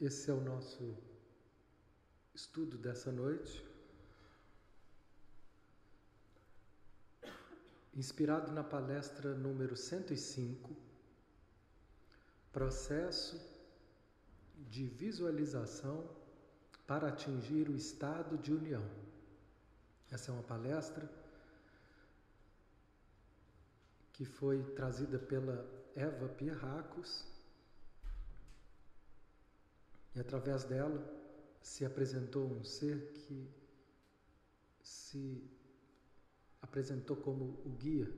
Esse é o nosso estudo dessa noite. Inspirado na palestra número 105, Processo de Visualização para atingir o estado de união. Essa é uma palestra que foi trazida pela Eva Pierracos e através dela se apresentou um ser que se apresentou como o guia.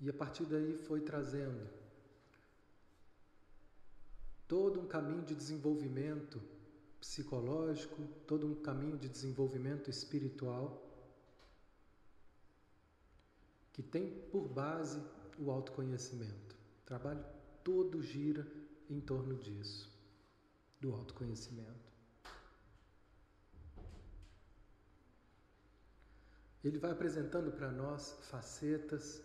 E a partir daí foi trazendo todo um caminho de desenvolvimento psicológico, todo um caminho de desenvolvimento espiritual que tem por base o autoconhecimento. O trabalho todo gira em torno disso, do autoconhecimento. Ele vai apresentando para nós facetas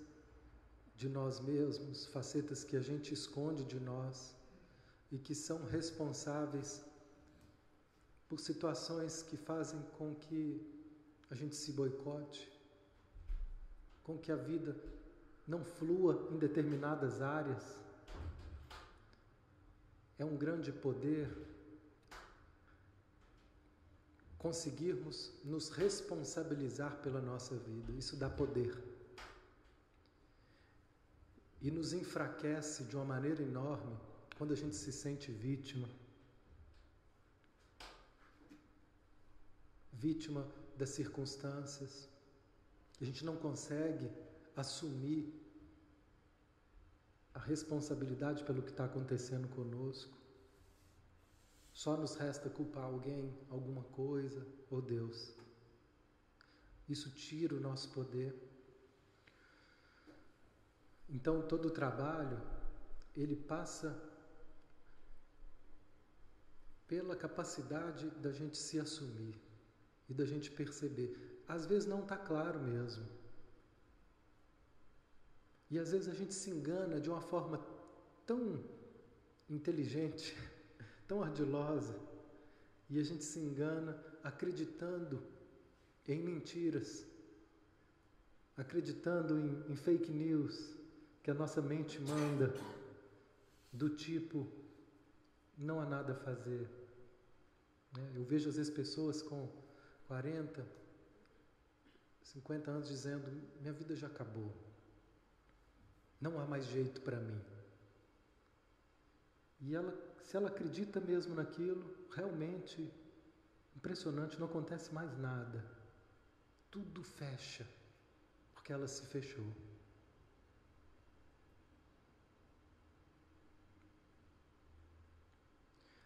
de nós mesmos, facetas que a gente esconde de nós e que são responsáveis por situações que fazem com que a gente se boicote, com que a vida não flua em determinadas áreas é um grande poder conseguirmos nos responsabilizar pela nossa vida. Isso dá poder. E nos enfraquece de uma maneira enorme quando a gente se sente vítima. Vítima das circunstâncias. A gente não consegue assumir a responsabilidade pelo que está acontecendo conosco. Só nos resta culpar alguém, alguma coisa ou Deus. Isso tira o nosso poder. Então todo o trabalho ele passa pela capacidade da gente se assumir e da gente perceber. Às vezes não está claro mesmo. E às vezes a gente se engana de uma forma tão inteligente, tão ardilosa, e a gente se engana acreditando em mentiras, acreditando em, em fake news que a nossa mente manda, do tipo: não há nada a fazer. Né? Eu vejo às vezes pessoas com 40, 50 anos dizendo: minha vida já acabou. Não há mais jeito para mim. E ela, se ela acredita mesmo naquilo, realmente impressionante, não acontece mais nada. Tudo fecha, porque ela se fechou.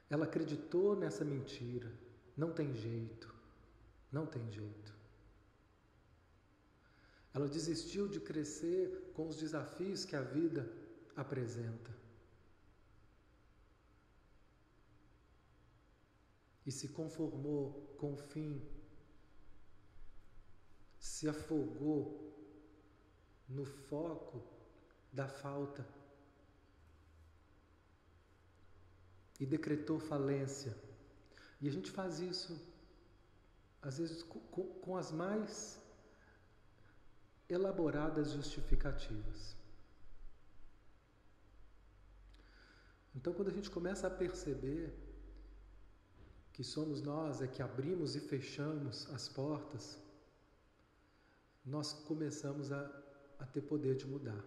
Ela acreditou nessa mentira. Não tem jeito. Não tem jeito. Ela desistiu de crescer com os desafios que a vida apresenta. E se conformou com o fim, se afogou no foco da falta e decretou falência. E a gente faz isso, às vezes, com, com as mais elaboradas justificativas. Então, quando a gente começa a perceber que somos nós é que abrimos e fechamos as portas, nós começamos a, a ter poder de mudar.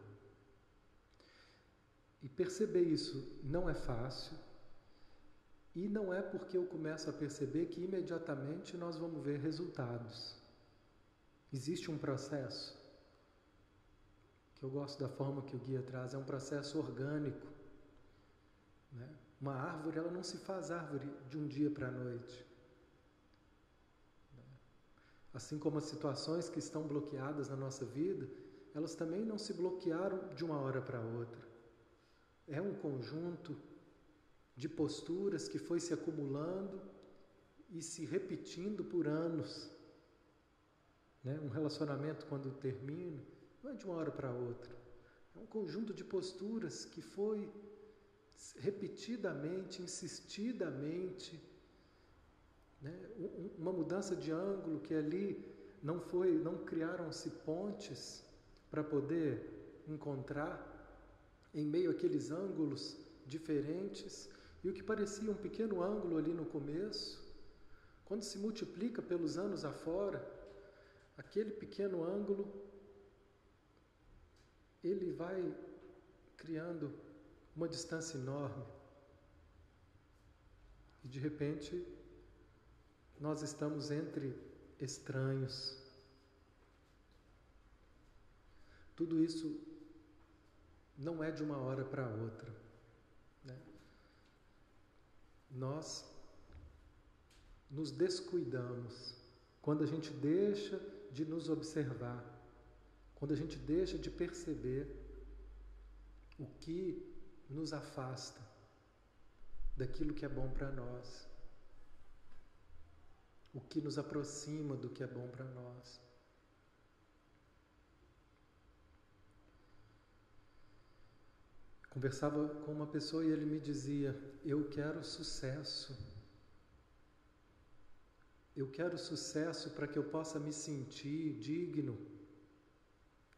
E perceber isso não é fácil, e não é porque eu começo a perceber que imediatamente nós vamos ver resultados. Existe um processo que eu gosto da forma que o guia traz, é um processo orgânico. Né? Uma árvore, ela não se faz árvore de um dia para a noite. Né? Assim como as situações que estão bloqueadas na nossa vida, elas também não se bloquearam de uma hora para outra. É um conjunto de posturas que foi se acumulando e se repetindo por anos. Né? Um relacionamento, quando termina, não é de uma hora para outra. É um conjunto de posturas que foi repetidamente, insistidamente, né? uma mudança de ângulo que ali não foi, não criaram-se pontes para poder encontrar em meio àqueles ângulos diferentes e o que parecia um pequeno ângulo ali no começo, quando se multiplica pelos anos afora, aquele pequeno ângulo ele vai criando uma distância enorme. E de repente, nós estamos entre estranhos. Tudo isso não é de uma hora para outra. Né? Nós nos descuidamos quando a gente deixa de nos observar, quando a gente deixa de perceber o que nos afasta daquilo que é bom para nós, o que nos aproxima do que é bom para nós. Conversava com uma pessoa e ele me dizia: Eu quero sucesso. Eu quero sucesso para que eu possa me sentir digno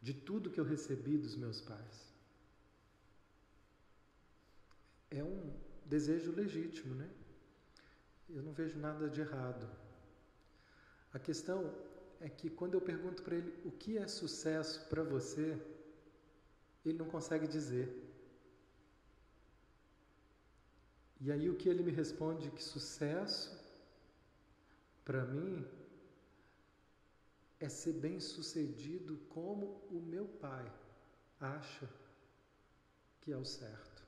de tudo que eu recebi dos meus pais. É um desejo legítimo, né? Eu não vejo nada de errado. A questão é que quando eu pergunto para ele o que é sucesso para você, ele não consegue dizer. E aí o que ele me responde que sucesso para mim é ser bem-sucedido como o meu pai acha que é o certo.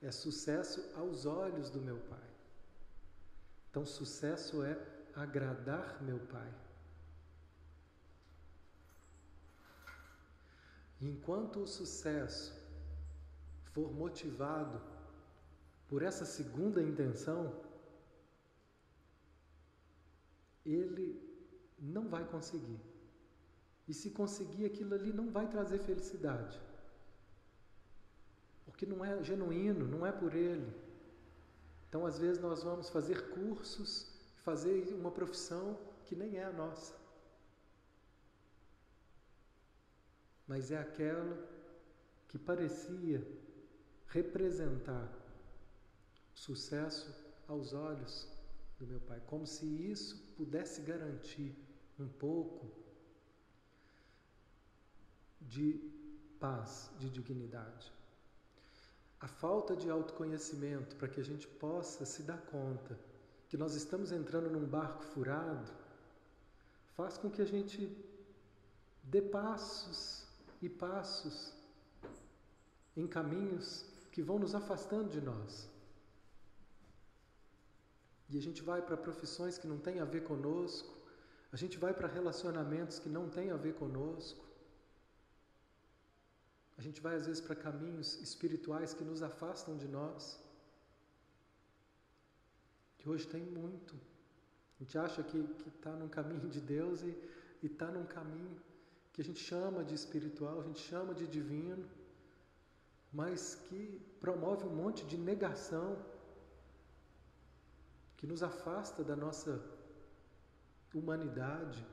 É sucesso aos olhos do meu pai. Então, sucesso é agradar meu pai. Enquanto o sucesso for motivado por essa segunda intenção, ele não vai conseguir. E se conseguir aquilo ali, não vai trazer felicidade. Porque não é genuíno, não é por ele. Então, às vezes, nós vamos fazer cursos, fazer uma profissão que nem é a nossa. Mas é aquela que parecia representar sucesso aos olhos do meu Pai, como se isso pudesse garantir um pouco de paz, de dignidade. A falta de autoconhecimento para que a gente possa se dar conta que nós estamos entrando num barco furado faz com que a gente dê passos e passos em caminhos que vão nos afastando de nós. E a gente vai para profissões que não têm a ver conosco, a gente vai para relacionamentos que não têm a ver conosco. A gente vai às vezes para caminhos espirituais que nos afastam de nós. Que hoje tem muito. A gente acha que está num caminho de Deus e está num caminho que a gente chama de espiritual, a gente chama de divino, mas que promove um monte de negação que nos afasta da nossa humanidade,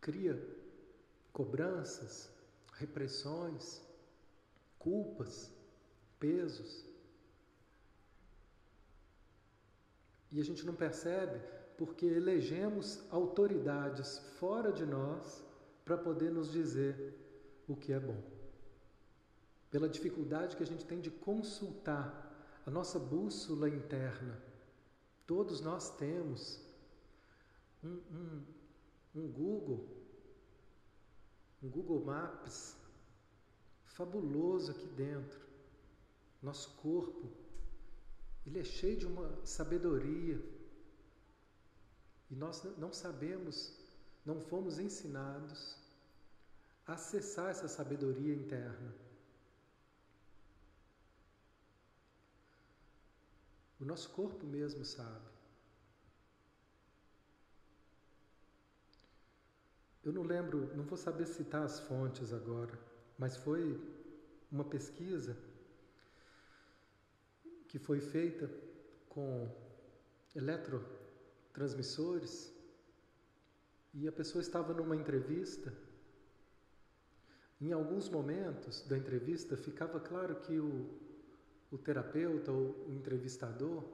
cria cobranças, repressões, culpas, pesos. E a gente não percebe porque elegemos autoridades fora de nós para poder nos dizer o que é bom. Pela dificuldade que a gente tem de consultar a nossa bússola interna. Todos nós temos um, um, um Google, um Google Maps fabuloso aqui dentro. Nosso corpo, ele é cheio de uma sabedoria. E nós não sabemos, não fomos ensinados a acessar essa sabedoria interna. O nosso corpo mesmo sabe. Eu não lembro, não vou saber citar as fontes agora, mas foi uma pesquisa que foi feita com eletrotransmissores e a pessoa estava numa entrevista. Em alguns momentos da entrevista ficava claro que o, o terapeuta ou o entrevistador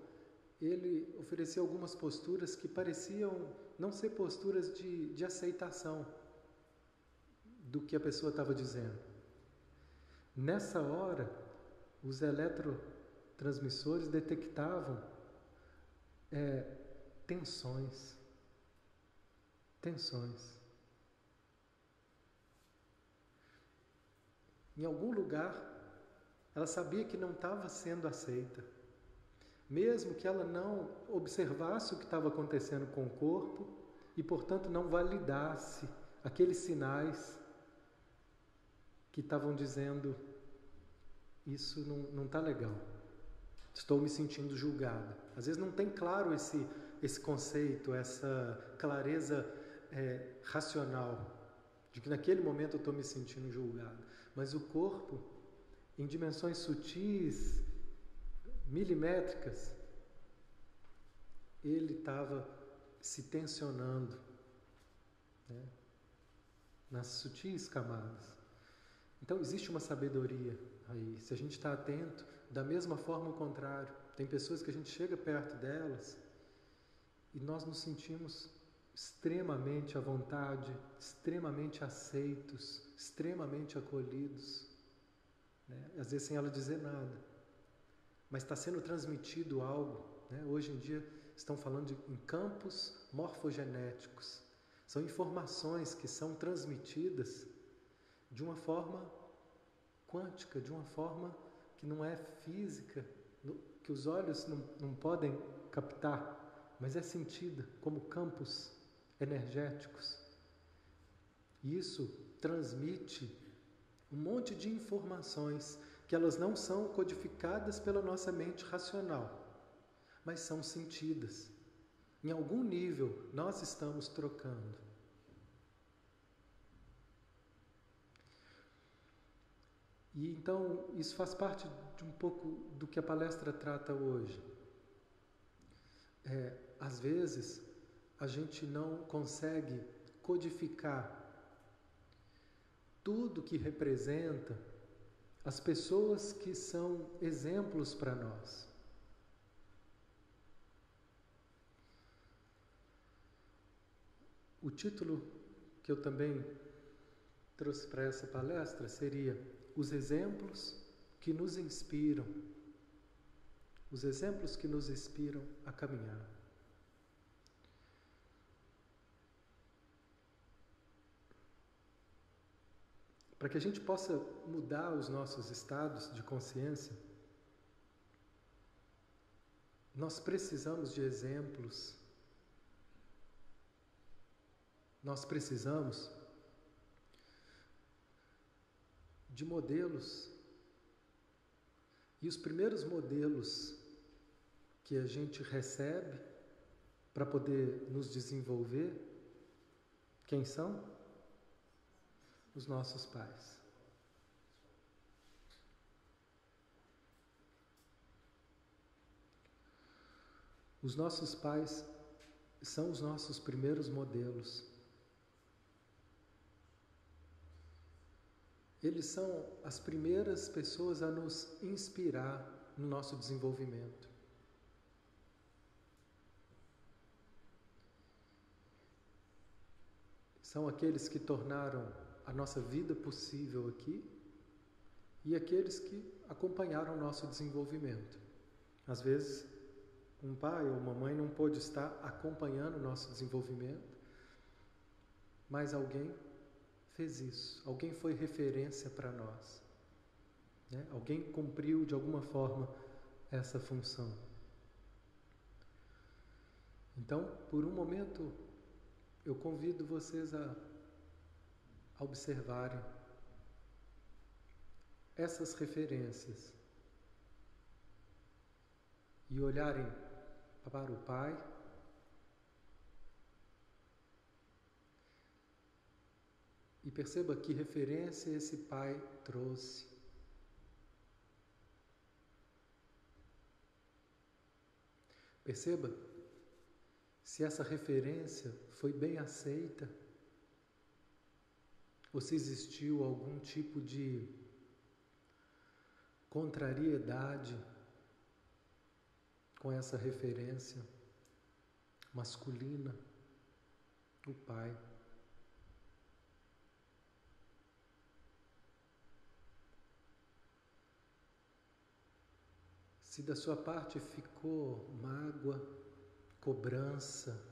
ele oferecia algumas posturas que pareciam não ser posturas de, de aceitação do que a pessoa estava dizendo. Nessa hora, os eletrotransmissores detectavam é, tensões. Tensões. Em algum lugar, ela sabia que não estava sendo aceita. Mesmo que ela não observasse o que estava acontecendo com o corpo e, portanto, não validasse aqueles sinais que estavam dizendo: Isso não está legal, estou me sentindo julgada. Às vezes não tem claro esse, esse conceito, essa clareza é, racional de que naquele momento eu estou me sentindo julgado, mas o corpo, em dimensões sutis, milimétricas, ele estava se tensionando né? nas sutis camadas. Então existe uma sabedoria aí. Se a gente está atento, da mesma forma o contrário. Tem pessoas que a gente chega perto delas e nós nos sentimos extremamente à vontade, extremamente aceitos, extremamente acolhidos, né? às vezes sem ela dizer nada mas está sendo transmitido algo. Né? Hoje em dia estão falando de, em campos morfogenéticos. São informações que são transmitidas de uma forma quântica, de uma forma que não é física, que os olhos não, não podem captar, mas é sentida como campos energéticos. E isso transmite um monte de informações que elas não são codificadas pela nossa mente racional, mas são sentidas. Em algum nível, nós estamos trocando. E então, isso faz parte de um pouco do que a palestra trata hoje. É, às vezes, a gente não consegue codificar tudo que representa as pessoas que são exemplos para nós. O título que eu também trouxe para essa palestra seria Os exemplos que nos inspiram. Os exemplos que nos inspiram a caminhar. Para que a gente possa mudar os nossos estados de consciência, nós precisamos de exemplos. Nós precisamos de modelos. E os primeiros modelos que a gente recebe para poder nos desenvolver, quem são? Os nossos pais. Os nossos pais são os nossos primeiros modelos. Eles são as primeiras pessoas a nos inspirar no nosso desenvolvimento. São aqueles que tornaram a nossa vida possível aqui e aqueles que acompanharam o nosso desenvolvimento. Às vezes, um pai ou uma mãe não pôde estar acompanhando o nosso desenvolvimento, mas alguém fez isso, alguém foi referência para nós, né? alguém cumpriu de alguma forma essa função. Então, por um momento, eu convido vocês a a observarem essas referências e olharem para o Pai E perceba que referência esse pai trouxe. Perceba se essa referência foi bem aceita ou se existiu algum tipo de contrariedade com essa referência masculina, o pai. Se da sua parte ficou mágoa, cobrança,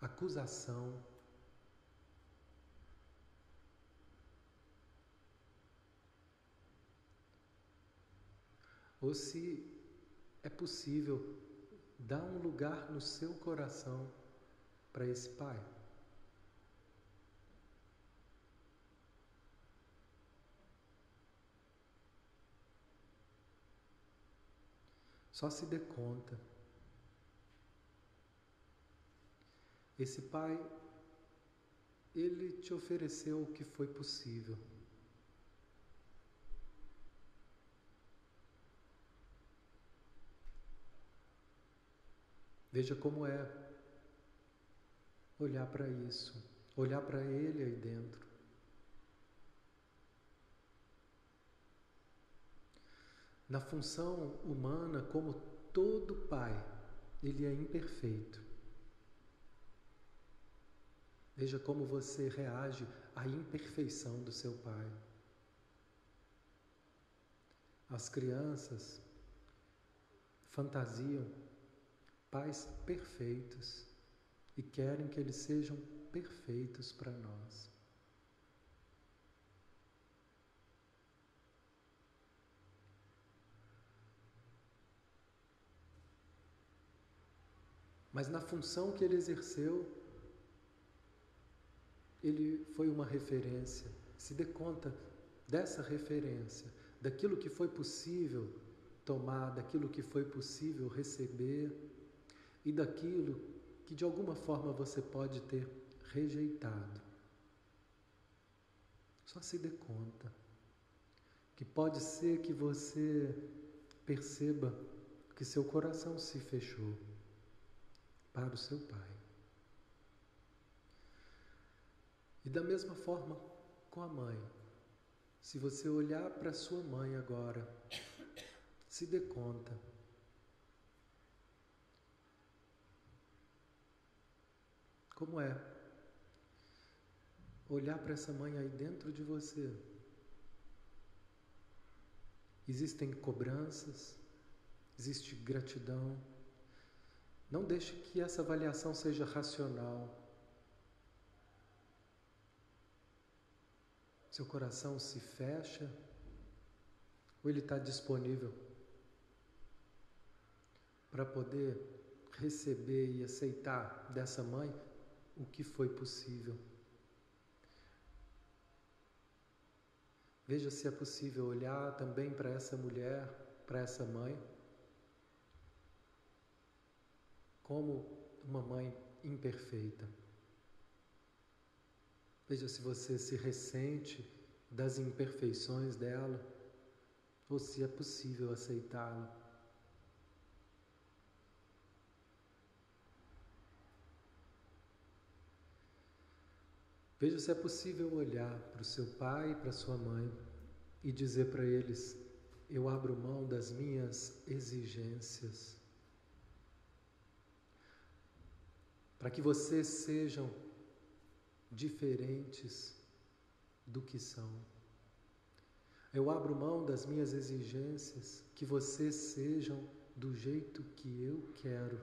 acusação, ou se é possível dar um lugar no seu coração para esse Pai. Só se dê conta. Esse Pai, ele te ofereceu o que foi possível. Veja como é olhar para isso, olhar para Ele aí dentro. Na função humana, como todo pai, ele é imperfeito. Veja como você reage à imperfeição do seu pai. As crianças fantasiam pais perfeitos e querem que eles sejam perfeitos para nós. Mas na função que ele exerceu, ele foi uma referência. Se dê conta dessa referência, daquilo que foi possível tomar, daquilo que foi possível receber e daquilo que de alguma forma você pode ter rejeitado. Só se dê conta que pode ser que você perceba que seu coração se fechou para o seu pai. E da mesma forma com a mãe. Se você olhar para sua mãe agora, se dê conta Como é olhar para essa mãe aí dentro de você? Existem cobranças, existe gratidão. Não deixe que essa avaliação seja racional. Seu coração se fecha ou ele está disponível para poder receber e aceitar dessa mãe o que foi possível. Veja se é possível olhar também para essa mulher, para essa mãe, como uma mãe imperfeita. Veja se você se ressente das imperfeições dela ou se é possível aceitá-la. Veja se é possível olhar para o seu pai e para sua mãe e dizer para eles: Eu abro mão das minhas exigências, para que vocês sejam diferentes do que são. Eu abro mão das minhas exigências, que vocês sejam do jeito que eu quero.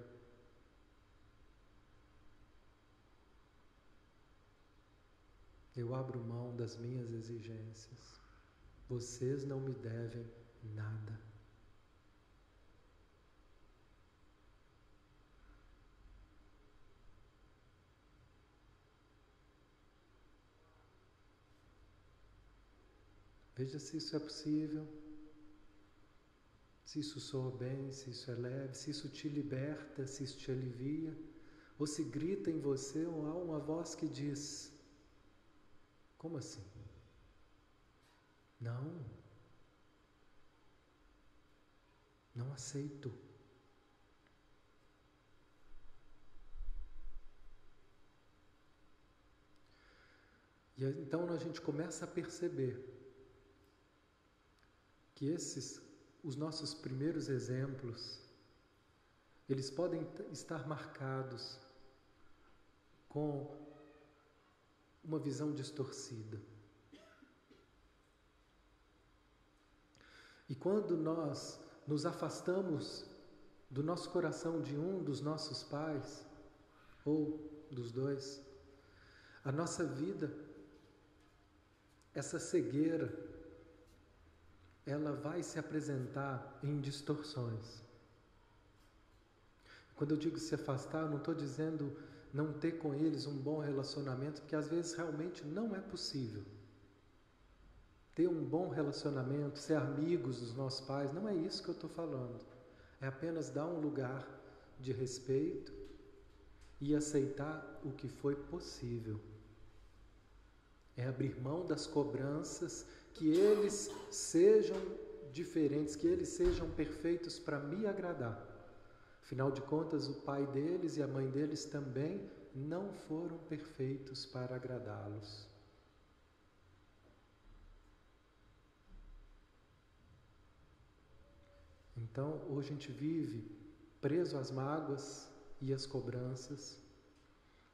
Eu abro mão das minhas exigências. Vocês não me devem nada. Veja se isso é possível, se isso soa bem, se isso é leve, se isso te liberta, se isso te alivia, ou se grita em você ou há uma voz que diz: como assim? Não. Não aceito. E então a gente começa a perceber que esses, os nossos primeiros exemplos, eles podem estar marcados com uma visão distorcida. E quando nós nos afastamos do nosso coração de um dos nossos pais, ou dos dois, a nossa vida, essa cegueira, ela vai se apresentar em distorções. Quando eu digo se afastar, não estou dizendo não ter com eles um bom relacionamento, porque às vezes realmente não é possível. Ter um bom relacionamento, ser amigos dos nossos pais, não é isso que eu estou falando. É apenas dar um lugar de respeito e aceitar o que foi possível. É abrir mão das cobranças, que eles sejam diferentes, que eles sejam perfeitos para me agradar. Afinal de contas, o pai deles e a mãe deles também não foram perfeitos para agradá-los. Então, hoje a gente vive preso às mágoas e às cobranças,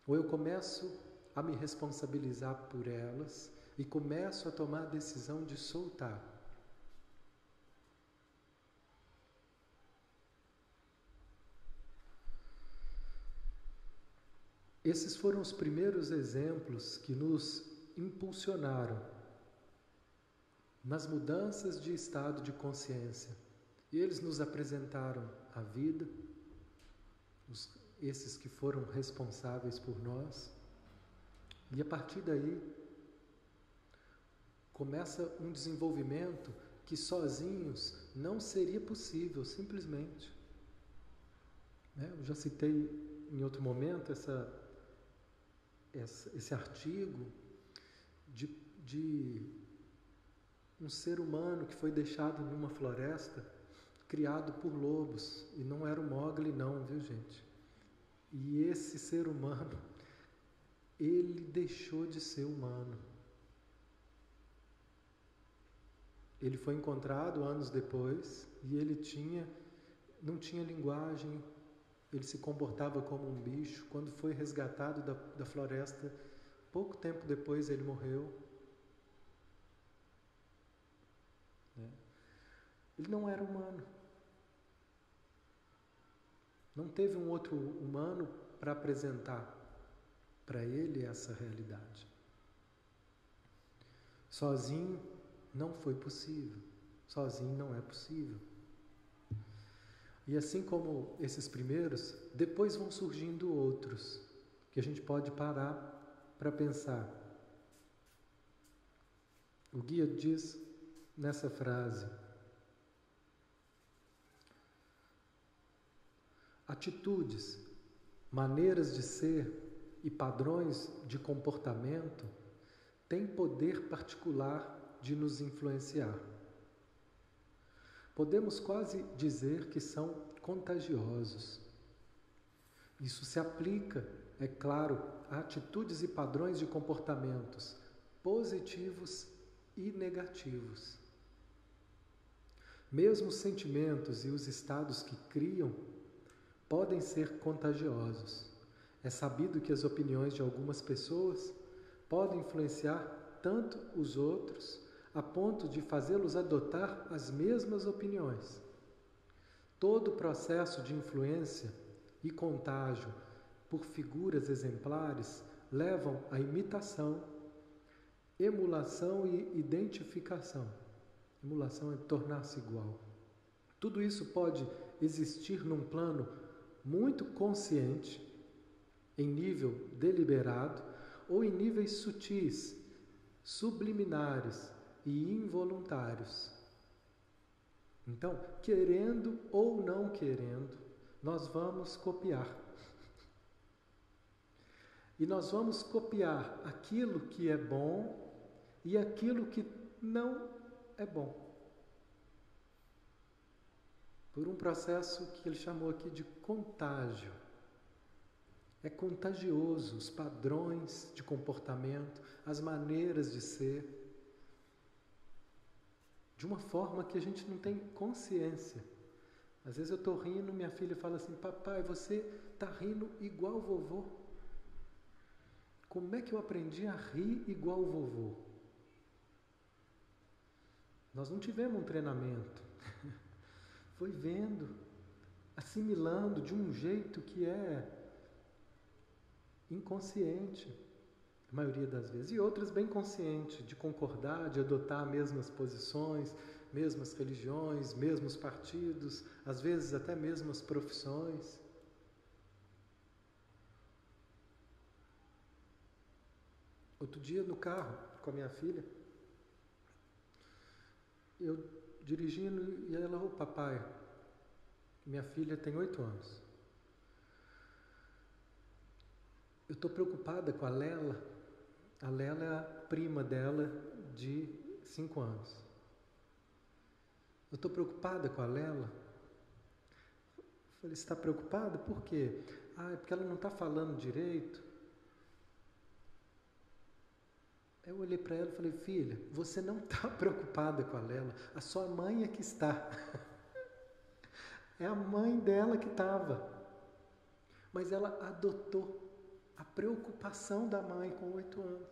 ou eu começo a me responsabilizar por elas e começo a tomar a decisão de soltar. Esses foram os primeiros exemplos que nos impulsionaram nas mudanças de estado de consciência. E eles nos apresentaram a vida, os, esses que foram responsáveis por nós, e a partir daí começa um desenvolvimento que sozinhos não seria possível, simplesmente. Né? Eu já citei em outro momento essa esse artigo de, de um ser humano que foi deixado numa floresta, criado por lobos, e não era o Mogli não, viu gente? E esse ser humano, ele deixou de ser humano. Ele foi encontrado anos depois e ele tinha não tinha linguagem, ele se comportava como um bicho. Quando foi resgatado da, da floresta, pouco tempo depois ele morreu. Né? Ele não era humano. Não teve um outro humano para apresentar para ele essa realidade. Sozinho não foi possível. Sozinho não é possível. E assim como esses primeiros, depois vão surgindo outros, que a gente pode parar para pensar. O guia diz nessa frase: atitudes, maneiras de ser e padrões de comportamento têm poder particular de nos influenciar podemos quase dizer que são contagiosos. Isso se aplica, é claro, a atitudes e padrões de comportamentos positivos e negativos. Mesmo os sentimentos e os estados que criam podem ser contagiosos. É sabido que as opiniões de algumas pessoas podem influenciar tanto os outros a ponto de fazê-los adotar as mesmas opiniões. Todo o processo de influência e contágio por figuras exemplares levam à imitação, emulação e identificação. Emulação é tornar-se igual. Tudo isso pode existir num plano muito consciente, em nível deliberado, ou em níveis sutis, subliminares, e involuntários. Então, querendo ou não querendo, nós vamos copiar. E nós vamos copiar aquilo que é bom e aquilo que não é bom. Por um processo que ele chamou aqui de contágio. É contagioso os padrões de comportamento, as maneiras de ser, de uma forma que a gente não tem consciência. Às vezes eu estou rindo, minha filha fala assim: Papai, você está rindo igual vovô. Como é que eu aprendi a rir igual vovô? Nós não tivemos um treinamento. Foi vendo, assimilando de um jeito que é inconsciente, a maioria das vezes, e outras bem consciente, de concordar, de adotar mesmas posições, mesmas religiões, mesmos partidos, às vezes até mesmas profissões. Outro dia no carro com a minha filha, eu dirigindo e ela, ô papai, minha filha tem oito anos. Eu estou preocupada com a Lela. A Lela é a prima dela de cinco anos. Eu estou preocupada com a Lela. Falei, está preocupada? Por quê? Ah, é porque ela não está falando direito. Eu olhei para ela e falei, filha, você não está preocupada com a Lela, a sua mãe é que está. é a mãe dela que estava. Mas ela adotou a preocupação da mãe com oito anos.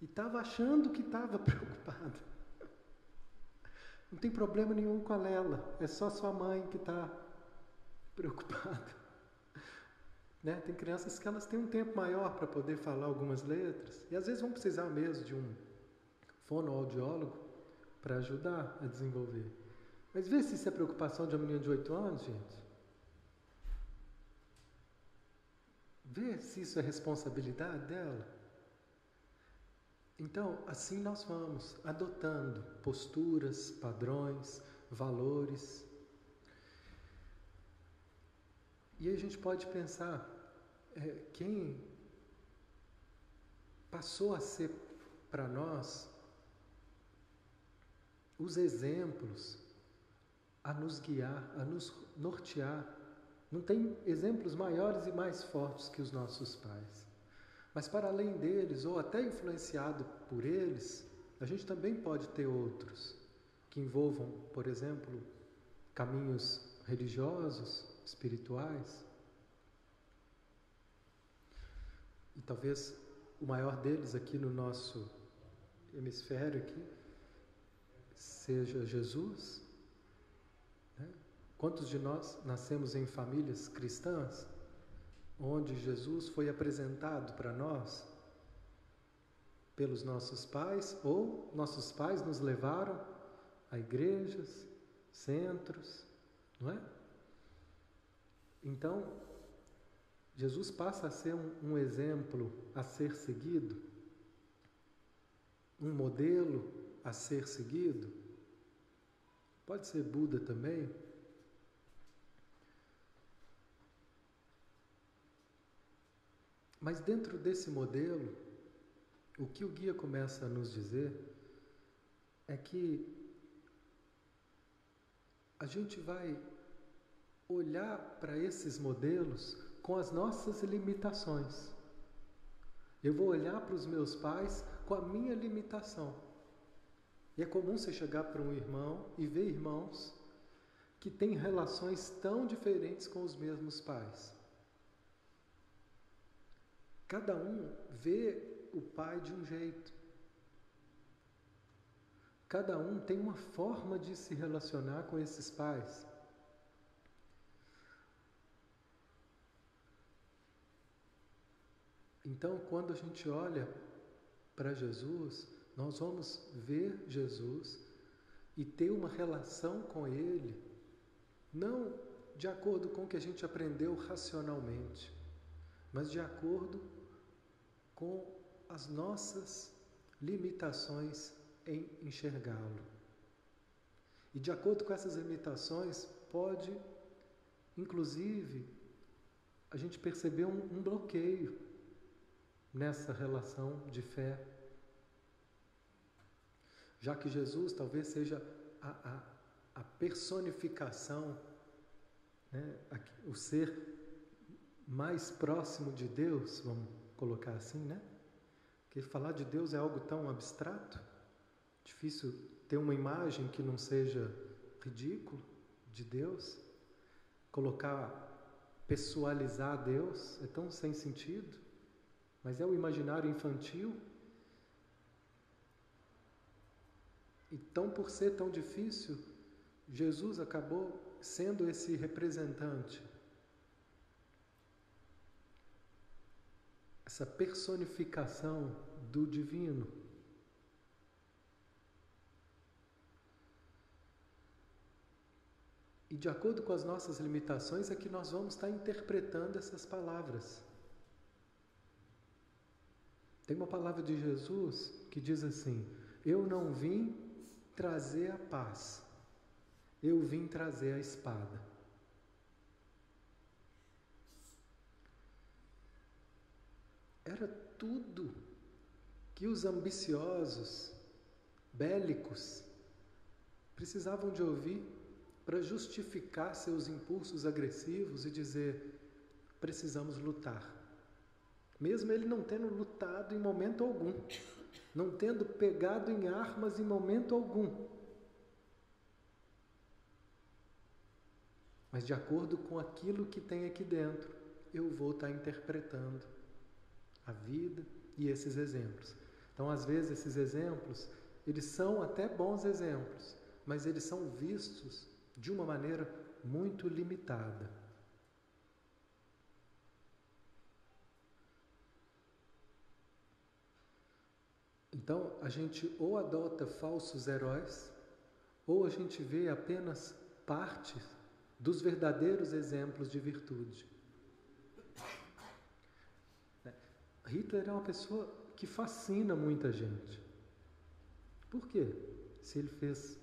E estava achando que estava preocupada. Não tem problema nenhum com a Lela, é só sua mãe que está preocupada. Né? Tem crianças que elas têm um tempo maior para poder falar algumas letras e às vezes vão precisar mesmo de um fonoaudiólogo para ajudar a desenvolver. Mas vê se isso é preocupação de uma menina de 8 anos, gente. Vê se isso é responsabilidade dela. Então, assim nós vamos adotando posturas, padrões, valores. E a gente pode pensar, é, quem passou a ser para nós os exemplos a nos guiar, a nos nortear. Não tem exemplos maiores e mais fortes que os nossos pais. Mas para além deles, ou até influenciado por eles, a gente também pode ter outros que envolvam, por exemplo, caminhos religiosos, espirituais, E talvez o maior deles aqui no nosso hemisfério aqui seja Jesus. Quantos de nós nascemos em famílias cristãs onde Jesus foi apresentado para nós pelos nossos pais ou nossos pais nos levaram a igrejas, centros, não é? Então, Jesus passa a ser um, um exemplo a ser seguido, um modelo a ser seguido. Pode ser Buda também. Mas dentro desse modelo, o que o guia começa a nos dizer é que a gente vai olhar para esses modelos com as nossas limitações. Eu vou olhar para os meus pais com a minha limitação. E é comum você chegar para um irmão e ver irmãos que têm relações tão diferentes com os mesmos pais. Cada um vê o pai de um jeito. Cada um tem uma forma de se relacionar com esses pais. Então, quando a gente olha para Jesus, nós vamos ver Jesus e ter uma relação com Ele, não de acordo com o que a gente aprendeu racionalmente, mas de acordo com as nossas limitações em enxergá-lo. E de acordo com essas limitações, pode, inclusive, a gente perceber um, um bloqueio nessa relação de fé. Já que Jesus talvez seja a, a, a personificação, né, o ser mais próximo de Deus, vamos colocar assim, né? Porque falar de Deus é algo tão abstrato, difícil ter uma imagem que não seja ridículo de Deus, colocar, pessoalizar Deus é tão sem sentido, mas é o imaginário infantil. Então, por ser tão difícil, Jesus acabou sendo esse representante essa personificação do divino. E de acordo com as nossas limitações é que nós vamos estar interpretando essas palavras. Tem uma palavra de Jesus que diz assim: Eu não vim trazer a paz, eu vim trazer a espada. Era tudo que os ambiciosos, bélicos, precisavam de ouvir para justificar seus impulsos agressivos e dizer: precisamos lutar. Mesmo ele não tendo lutado em momento algum, não tendo pegado em armas em momento algum. Mas de acordo com aquilo que tem aqui dentro, eu vou estar interpretando a vida e esses exemplos. Então, às vezes, esses exemplos, eles são até bons exemplos, mas eles são vistos de uma maneira muito limitada. Então, a gente ou adota falsos heróis, ou a gente vê apenas partes dos verdadeiros exemplos de virtude. Hitler é uma pessoa que fascina muita gente. Por quê? Se ele fez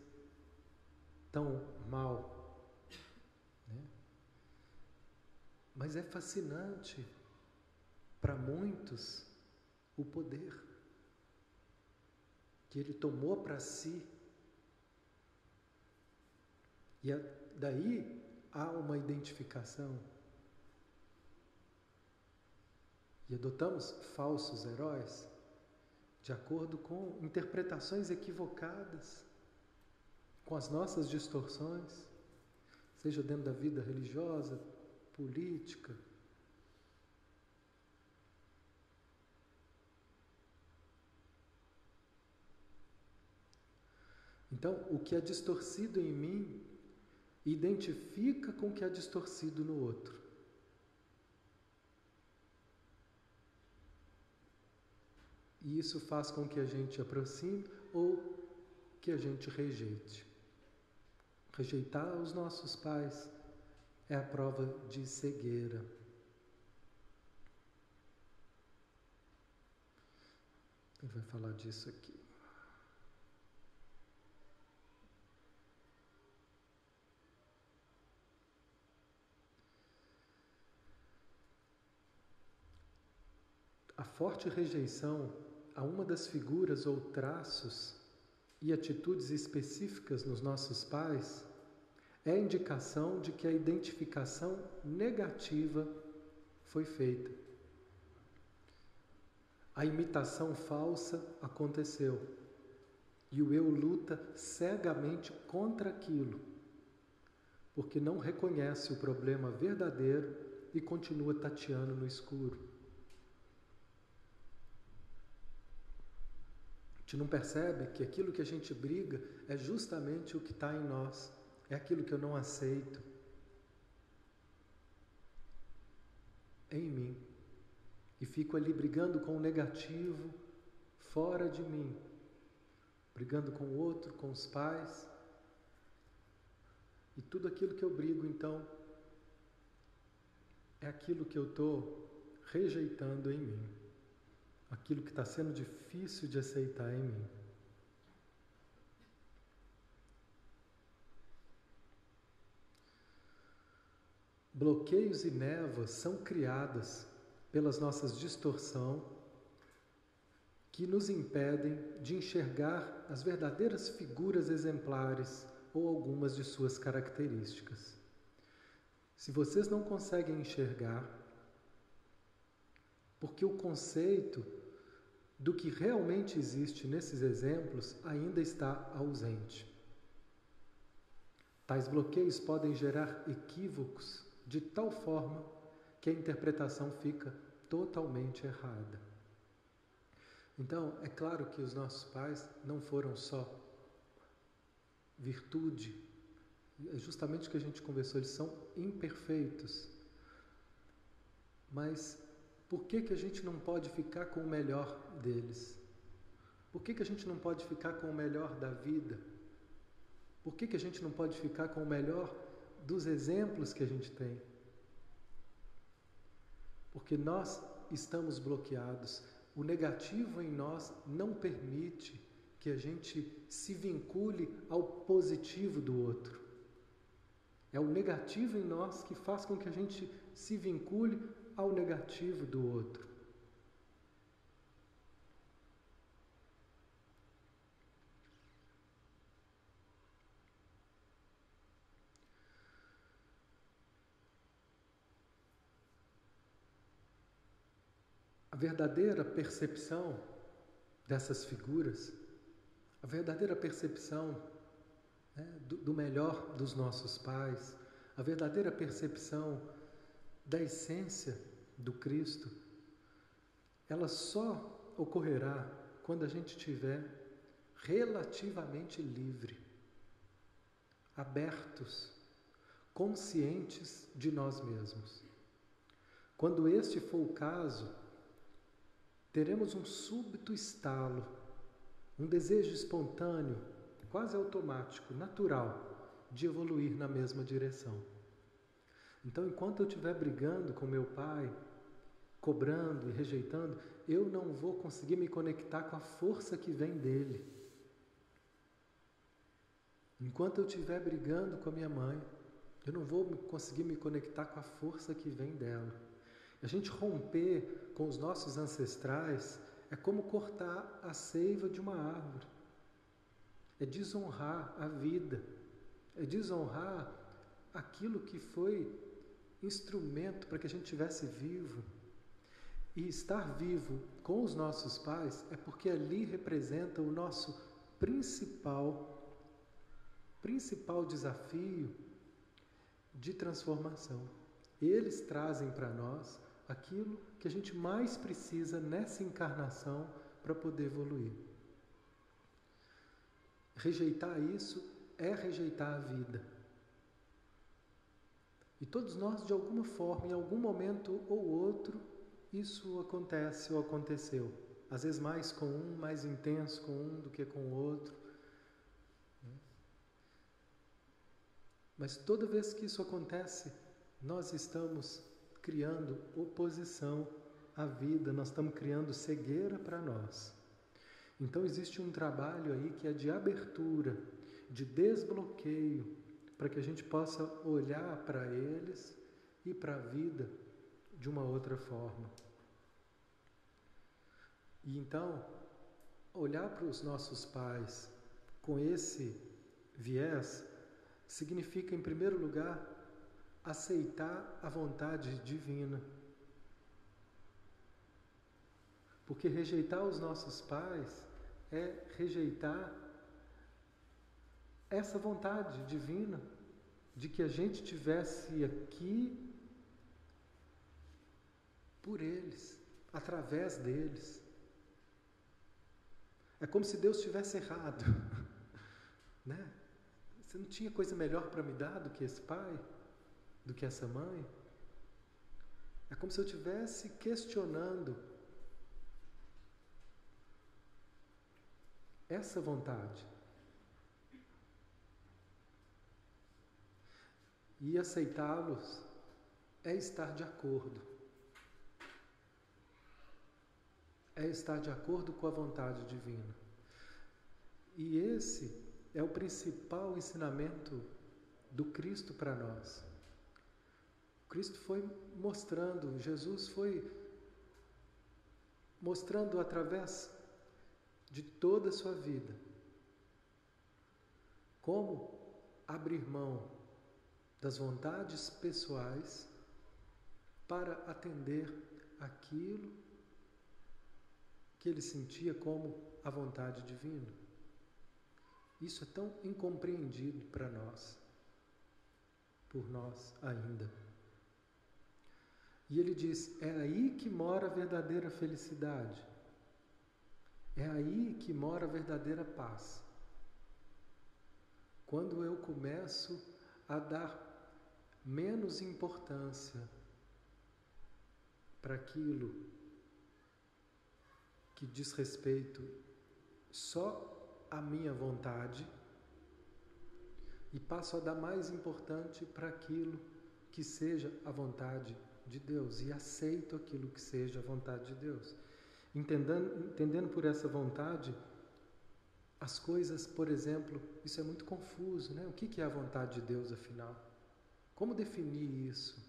tão mal. Né? Mas é fascinante para muitos o poder que ele tomou para si. E daí há uma identificação. E adotamos falsos heróis de acordo com interpretações equivocadas, com as nossas distorções, seja dentro da vida religiosa, política. Então, o que é distorcido em mim identifica com o que é distorcido no outro. E isso faz com que a gente aproxime ou que a gente rejeite. Rejeitar os nossos pais é a prova de cegueira. Ele vai falar disso aqui. A forte rejeição a uma das figuras ou traços e atitudes específicas nos nossos pais é indicação de que a identificação negativa foi feita. A imitação falsa aconteceu e o eu luta cegamente contra aquilo, porque não reconhece o problema verdadeiro e continua tateando no escuro. Gente não percebe que aquilo que a gente briga é justamente o que está em nós, é aquilo que eu não aceito em mim. E fico ali brigando com o negativo fora de mim, brigando com o outro, com os pais. E tudo aquilo que eu brigo, então, é aquilo que eu estou rejeitando em mim aquilo que está sendo difícil de aceitar em mim. Bloqueios e névoas são criadas pelas nossas distorção que nos impedem de enxergar as verdadeiras figuras exemplares ou algumas de suas características. Se vocês não conseguem enxergar, Porque o conceito do que realmente existe nesses exemplos ainda está ausente. Tais bloqueios podem gerar equívocos de tal forma que a interpretação fica totalmente errada. Então, é claro que os nossos pais não foram só virtude, é justamente o que a gente conversou, eles são imperfeitos. Mas por que, que a gente não pode ficar com o melhor deles? Por que, que a gente não pode ficar com o melhor da vida? Por que, que a gente não pode ficar com o melhor dos exemplos que a gente tem? Porque nós estamos bloqueados. O negativo em nós não permite que a gente se vincule ao positivo do outro. É o negativo em nós que faz com que a gente se vincule ao negativo do outro. A verdadeira percepção dessas figuras, a verdadeira percepção né, do, do melhor dos nossos pais, a verdadeira percepção da essência do Cristo, ela só ocorrerá quando a gente estiver relativamente livre, abertos, conscientes de nós mesmos. Quando este for o caso, teremos um súbito estalo, um desejo espontâneo, quase automático, natural, de evoluir na mesma direção. Então, enquanto eu estiver brigando com meu pai, cobrando e rejeitando, eu não vou conseguir me conectar com a força que vem dele. Enquanto eu estiver brigando com a minha mãe, eu não vou conseguir me conectar com a força que vem dela. A gente romper com os nossos ancestrais é como cortar a seiva de uma árvore. É desonrar a vida. É desonrar aquilo que foi instrumento para que a gente tivesse vivo. E estar vivo com os nossos pais é porque ali representa o nosso principal principal desafio de transformação. Eles trazem para nós aquilo que a gente mais precisa nessa encarnação para poder evoluir. Rejeitar isso é rejeitar a vida. E todos nós, de alguma forma, em algum momento ou outro, isso acontece ou aconteceu. Às vezes mais com um, mais intenso com um do que com o outro. Mas toda vez que isso acontece, nós estamos criando oposição à vida, nós estamos criando cegueira para nós. Então existe um trabalho aí que é de abertura, de desbloqueio, para que a gente possa olhar para eles e para a vida de uma outra forma. E então, olhar para os nossos pais com esse viés significa, em primeiro lugar, aceitar a vontade divina. Porque rejeitar os nossos pais é rejeitar essa vontade divina de que a gente tivesse aqui por eles, através deles. É como se Deus tivesse errado, né? Você não tinha coisa melhor para me dar do que esse pai, do que essa mãe? É como se eu estivesse questionando essa vontade. E aceitá-los é estar de acordo. É estar de acordo com a vontade divina. E esse é o principal ensinamento do Cristo para nós. Cristo foi mostrando, Jesus foi mostrando através de toda a sua vida como abrir mão das vontades pessoais para atender aquilo que ele sentia como a vontade divina. Isso é tão incompreendido para nós, por nós ainda. E ele diz: é aí que mora a verdadeira felicidade, é aí que mora a verdadeira paz. Quando eu começo a dar menos importância para aquilo que diz respeito só à minha vontade e passo a dar mais importante para aquilo que seja a vontade de Deus e aceito aquilo que seja a vontade de Deus. Entendendo, entendendo por essa vontade as coisas, por exemplo, isso é muito confuso, né? O que é a vontade de Deus, afinal? Como definir isso?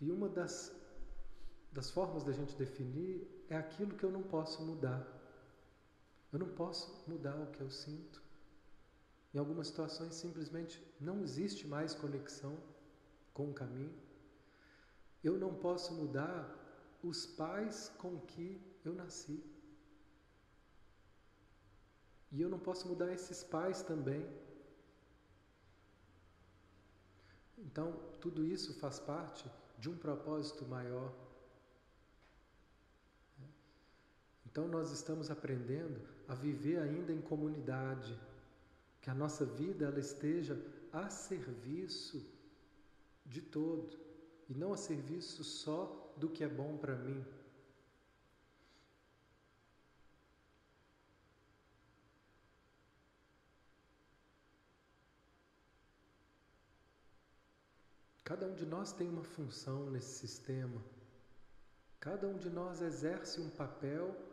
E uma das, das formas da gente definir é aquilo que eu não posso mudar. Eu não posso mudar o que eu sinto. Em algumas situações, simplesmente não existe mais conexão com o caminho. Eu não posso mudar os pais com que eu nasci. E eu não posso mudar esses pais também. Então, tudo isso faz parte de um propósito maior. Então, nós estamos aprendendo a viver ainda em comunidade, que a nossa vida ela esteja a serviço de todo e não a serviço só do que é bom para mim. Cada um de nós tem uma função nesse sistema. Cada um de nós exerce um papel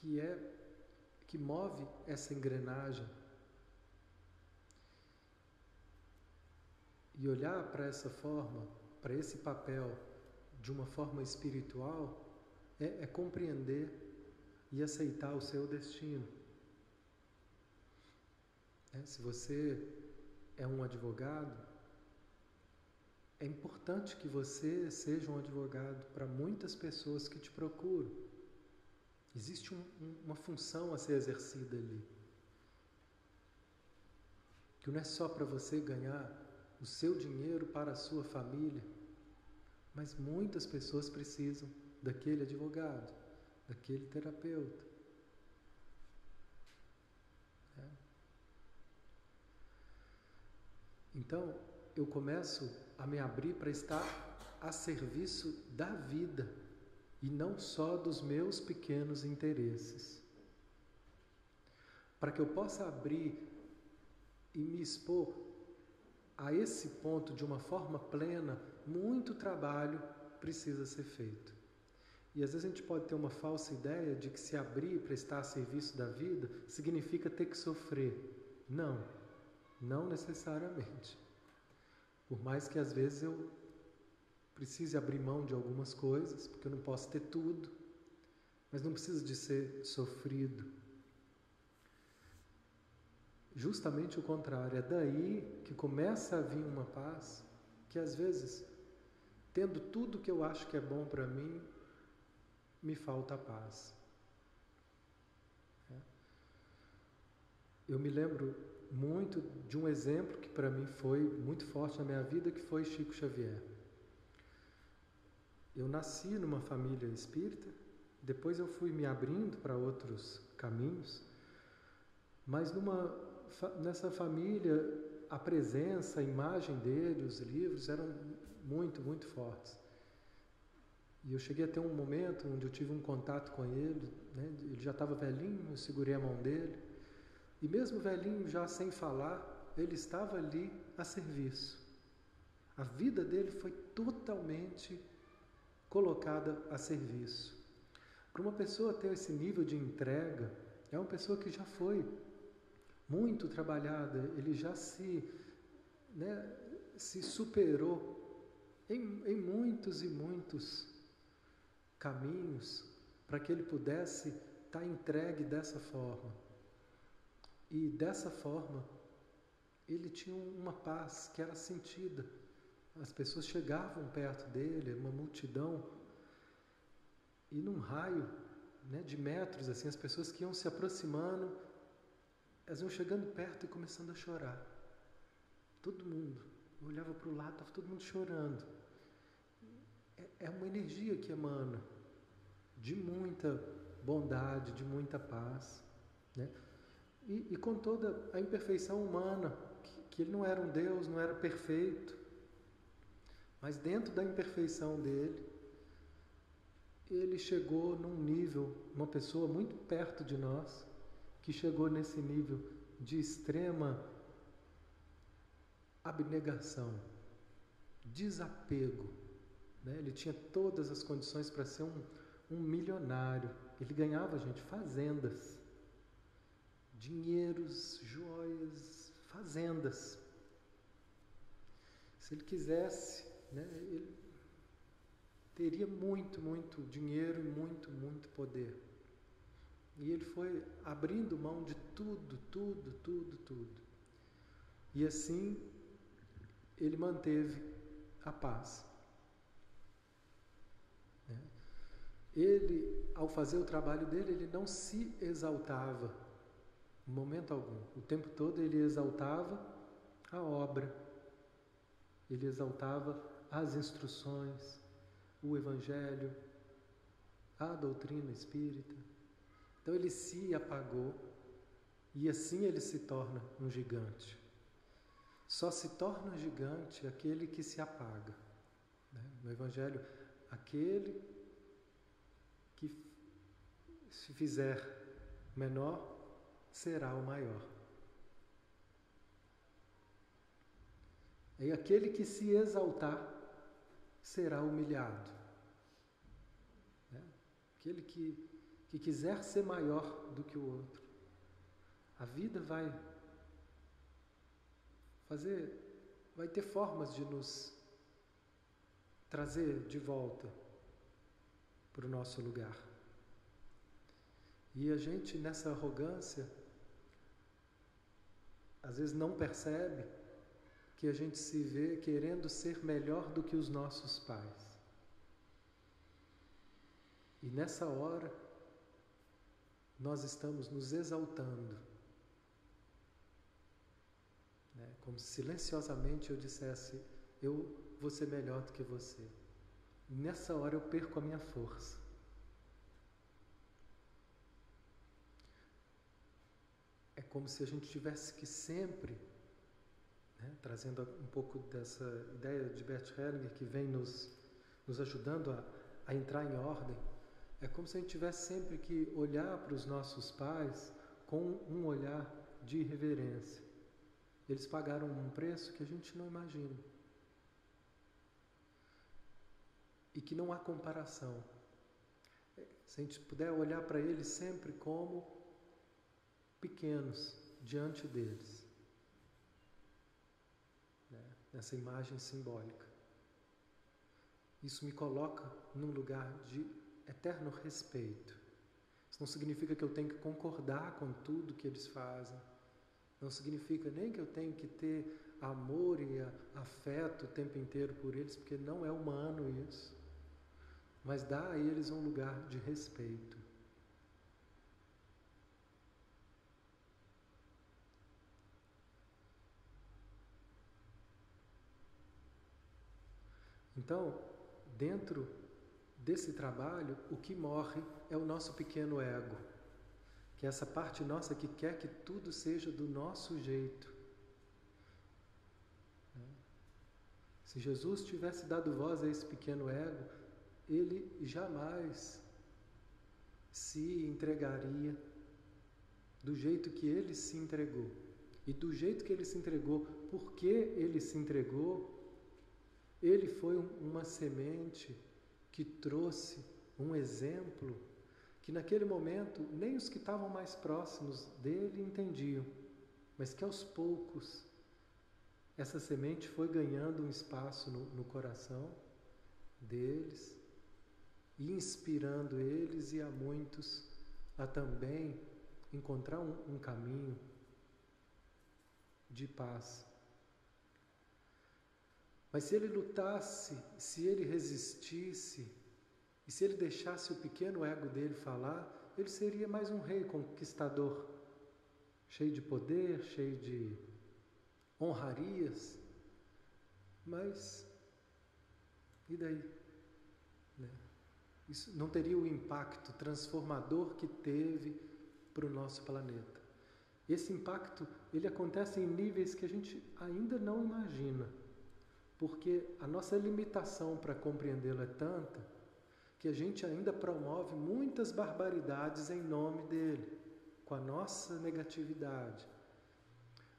que é que move essa engrenagem. E olhar para essa forma, para esse papel de uma forma espiritual é, é compreender e aceitar o seu destino. É, se você é um advogado, é importante que você seja um advogado para muitas pessoas que te procuram. Existe um, uma função a ser exercida ali. Que não é só para você ganhar o seu dinheiro para a sua família, mas muitas pessoas precisam daquele advogado, daquele terapeuta. Então, eu começo a me abrir para estar a serviço da vida e não só dos meus pequenos interesses. Para que eu possa abrir e me expor a esse ponto de uma forma plena, muito trabalho precisa ser feito. E às vezes a gente pode ter uma falsa ideia de que se abrir para estar a serviço da vida significa ter que sofrer. Não. Não necessariamente. Por mais que às vezes eu precise abrir mão de algumas coisas, porque eu não posso ter tudo, mas não precisa de ser sofrido. Justamente o contrário, é daí que começa a vir uma paz que às vezes, tendo tudo que eu acho que é bom para mim, me falta a paz. É. Eu me lembro muito de um exemplo que para mim foi muito forte na minha vida, que foi Chico Xavier. Eu nasci numa família espírita, depois eu fui me abrindo para outros caminhos, mas numa, nessa família a presença, a imagem dele, os livros eram muito, muito fortes. E eu cheguei a ter um momento onde eu tive um contato com ele, né? ele já estava velhinho, eu segurei a mão dele, e mesmo velhinho, já sem falar, ele estava ali a serviço. A vida dele foi totalmente colocada a serviço. Para uma pessoa ter esse nível de entrega, é uma pessoa que já foi muito trabalhada, ele já se, né, se superou em, em muitos e muitos caminhos para que ele pudesse estar entregue dessa forma. E dessa forma, ele tinha uma paz que era sentida. As pessoas chegavam perto dele, uma multidão, e num raio né, de metros, assim, as pessoas que iam se aproximando, elas iam chegando perto e começando a chorar. Todo mundo. Eu olhava para o lado, estava todo mundo chorando. É, é uma energia que emana de muita bondade, de muita paz. Né? E, e com toda a imperfeição humana, que, que ele não era um Deus, não era perfeito, mas dentro da imperfeição dele, ele chegou num nível, uma pessoa muito perto de nós, que chegou nesse nível de extrema abnegação, desapego. Né? Ele tinha todas as condições para ser um, um milionário. Ele ganhava, gente, fazendas, dinheiros, joias, fazendas. Se ele quisesse, né, ele teria muito, muito dinheiro e muito, muito poder. E ele foi abrindo mão de tudo, tudo, tudo, tudo. E assim ele manteve a paz. Né? Ele, ao fazer o trabalho dele, ele não se exaltava, em momento algum. O tempo todo ele exaltava a obra, ele exaltava as instruções, o Evangelho, a doutrina espírita. Então ele se apagou e assim ele se torna um gigante. Só se torna gigante aquele que se apaga. Né? No Evangelho, aquele que se fizer menor será o maior. E aquele que se exaltar será humilhado. Né? Aquele que, que quiser ser maior do que o outro. A vida vai fazer, vai ter formas de nos trazer de volta para o nosso lugar. E a gente nessa arrogância, às vezes não percebe que a gente se vê querendo ser melhor do que os nossos pais. E nessa hora, nós estamos nos exaltando né? Como silenciosamente eu dissesse: Eu vou ser melhor do que você. Nessa hora eu perco a minha força. É como se a gente tivesse que sempre, né, trazendo um pouco dessa ideia de Bert Hellinger que vem nos, nos ajudando a, a entrar em ordem, é como se a gente tivesse sempre que olhar para os nossos pais com um olhar de reverência. Eles pagaram um preço que a gente não imagina. E que não há comparação. Se a gente puder olhar para eles sempre como pequenos diante deles. Nessa imagem simbólica. Isso me coloca num lugar de eterno respeito. Isso não significa que eu tenho que concordar com tudo que eles fazem não significa nem que eu tenho que ter amor e afeto o tempo inteiro por eles, porque não é humano isso. Mas dá a eles um lugar de respeito. Então, dentro desse trabalho, o que morre é o nosso pequeno ego que é essa parte nossa que quer que tudo seja do nosso jeito. Se Jesus tivesse dado voz a esse pequeno ego, ele jamais se entregaria do jeito que ele se entregou. E do jeito que ele se entregou, porque ele se entregou, ele foi uma semente que trouxe um exemplo que naquele momento nem os que estavam mais próximos dele entendiam, mas que aos poucos essa semente foi ganhando um espaço no, no coração deles e inspirando eles e a muitos a também encontrar um, um caminho de paz. Mas se ele lutasse, se ele resistisse, E se ele deixasse o pequeno ego dele falar, ele seria mais um rei conquistador, cheio de poder, cheio de honrarias. Mas, e daí? Né? Isso não teria o impacto transformador que teve para o nosso planeta. Esse impacto ele acontece em níveis que a gente ainda não imagina, porque a nossa limitação para compreendê-lo é tanta que a gente ainda promove muitas barbaridades em nome dele, com a nossa negatividade.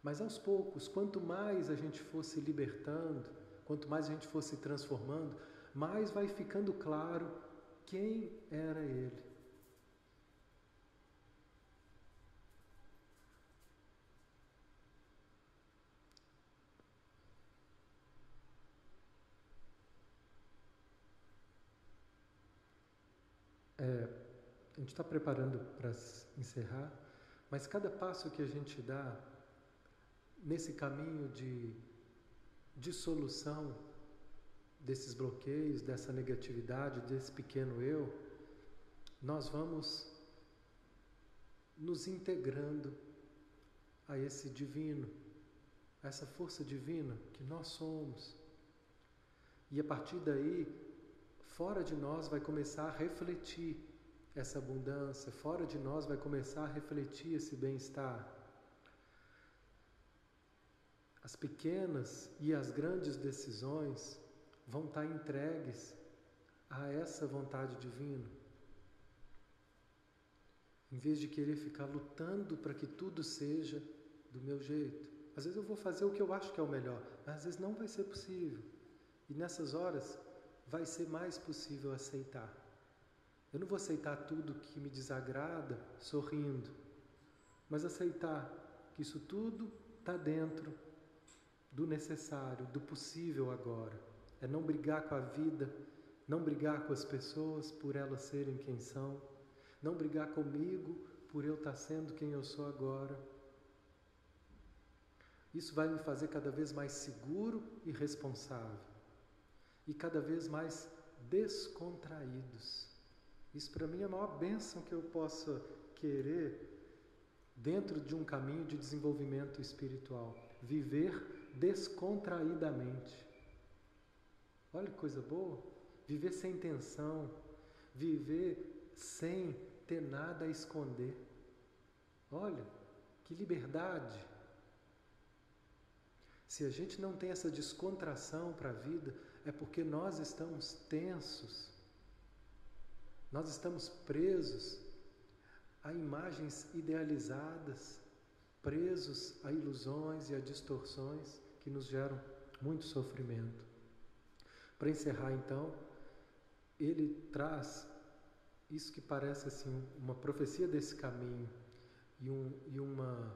Mas aos poucos, quanto mais a gente fosse libertando, quanto mais a gente fosse transformando, mais vai ficando claro quem era ele. É, a gente está preparando para encerrar, mas cada passo que a gente dá nesse caminho de dissolução desses bloqueios, dessa negatividade, desse pequeno eu, nós vamos nos integrando a esse divino, a essa força divina que nós somos. E a partir daí, fora de nós vai começar a refletir essa abundância, fora de nós vai começar a refletir esse bem-estar. As pequenas e as grandes decisões vão estar entregues a essa vontade divina. Em vez de querer ficar lutando para que tudo seja do meu jeito. Às vezes eu vou fazer o que eu acho que é o melhor, mas às vezes não vai ser possível. E nessas horas vai ser mais possível aceitar. Eu não vou aceitar tudo que me desagrada sorrindo, mas aceitar que isso tudo está dentro do necessário, do possível agora. É não brigar com a vida, não brigar com as pessoas por elas serem quem são, não brigar comigo por eu estar tá sendo quem eu sou agora. Isso vai me fazer cada vez mais seguro e responsável e cada vez mais descontraídos. Isso para mim é a maior bênção que eu possa querer dentro de um caminho de desenvolvimento espiritual. Viver descontraídamente. Olha que coisa boa. Viver sem tensão. Viver sem ter nada a esconder. Olha, que liberdade. Se a gente não tem essa descontração para a vida, é porque nós estamos tensos, nós estamos presos a imagens idealizadas, presos a ilusões e a distorções que nos geram muito sofrimento. Para encerrar, então, ele traz isso que parece assim uma profecia desse caminho e, um, e uma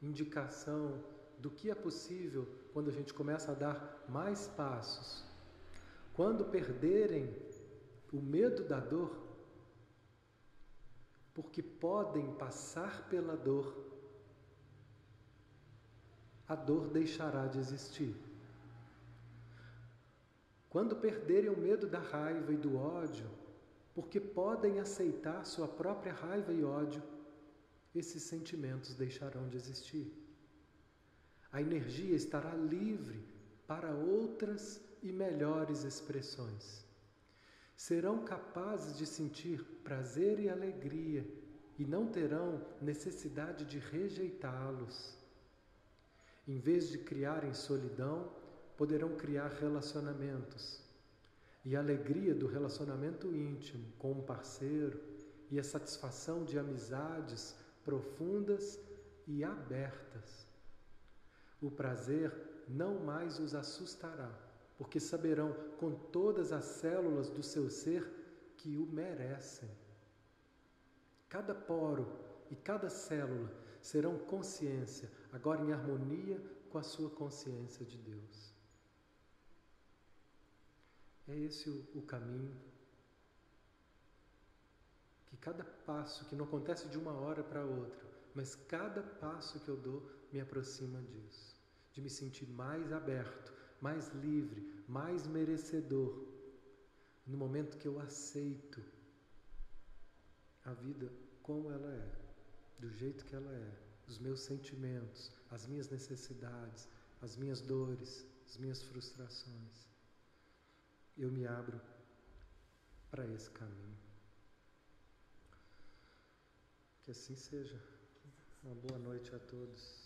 indicação do que é possível quando a gente começa a dar mais passos quando perderem o medo da dor, porque podem passar pela dor, a dor deixará de existir. Quando perderem o medo da raiva e do ódio, porque podem aceitar sua própria raiva e ódio, esses sentimentos deixarão de existir. A energia estará livre para outras e melhores expressões. Serão capazes de sentir prazer e alegria e não terão necessidade de rejeitá-los. Em vez de criarem solidão, poderão criar relacionamentos. E a alegria do relacionamento íntimo com um parceiro e a satisfação de amizades profundas e abertas. O prazer não mais os assustará porque saberão com todas as células do seu ser que o merecem. Cada poro e cada célula serão consciência, agora em harmonia com a sua consciência de Deus. É esse o, caminho. Que cada passo, que não acontece de uma hora para outra, mas cada passo que eu dou me aproxima disso, de me sentir mais aberto mais livre, mais merecedor, no momento que eu aceito a vida como ela é, do jeito que ela é, os meus sentimentos, as minhas necessidades, as minhas dores, as minhas frustrações, eu me abro para esse caminho. Que assim seja. Uma boa noite a todos.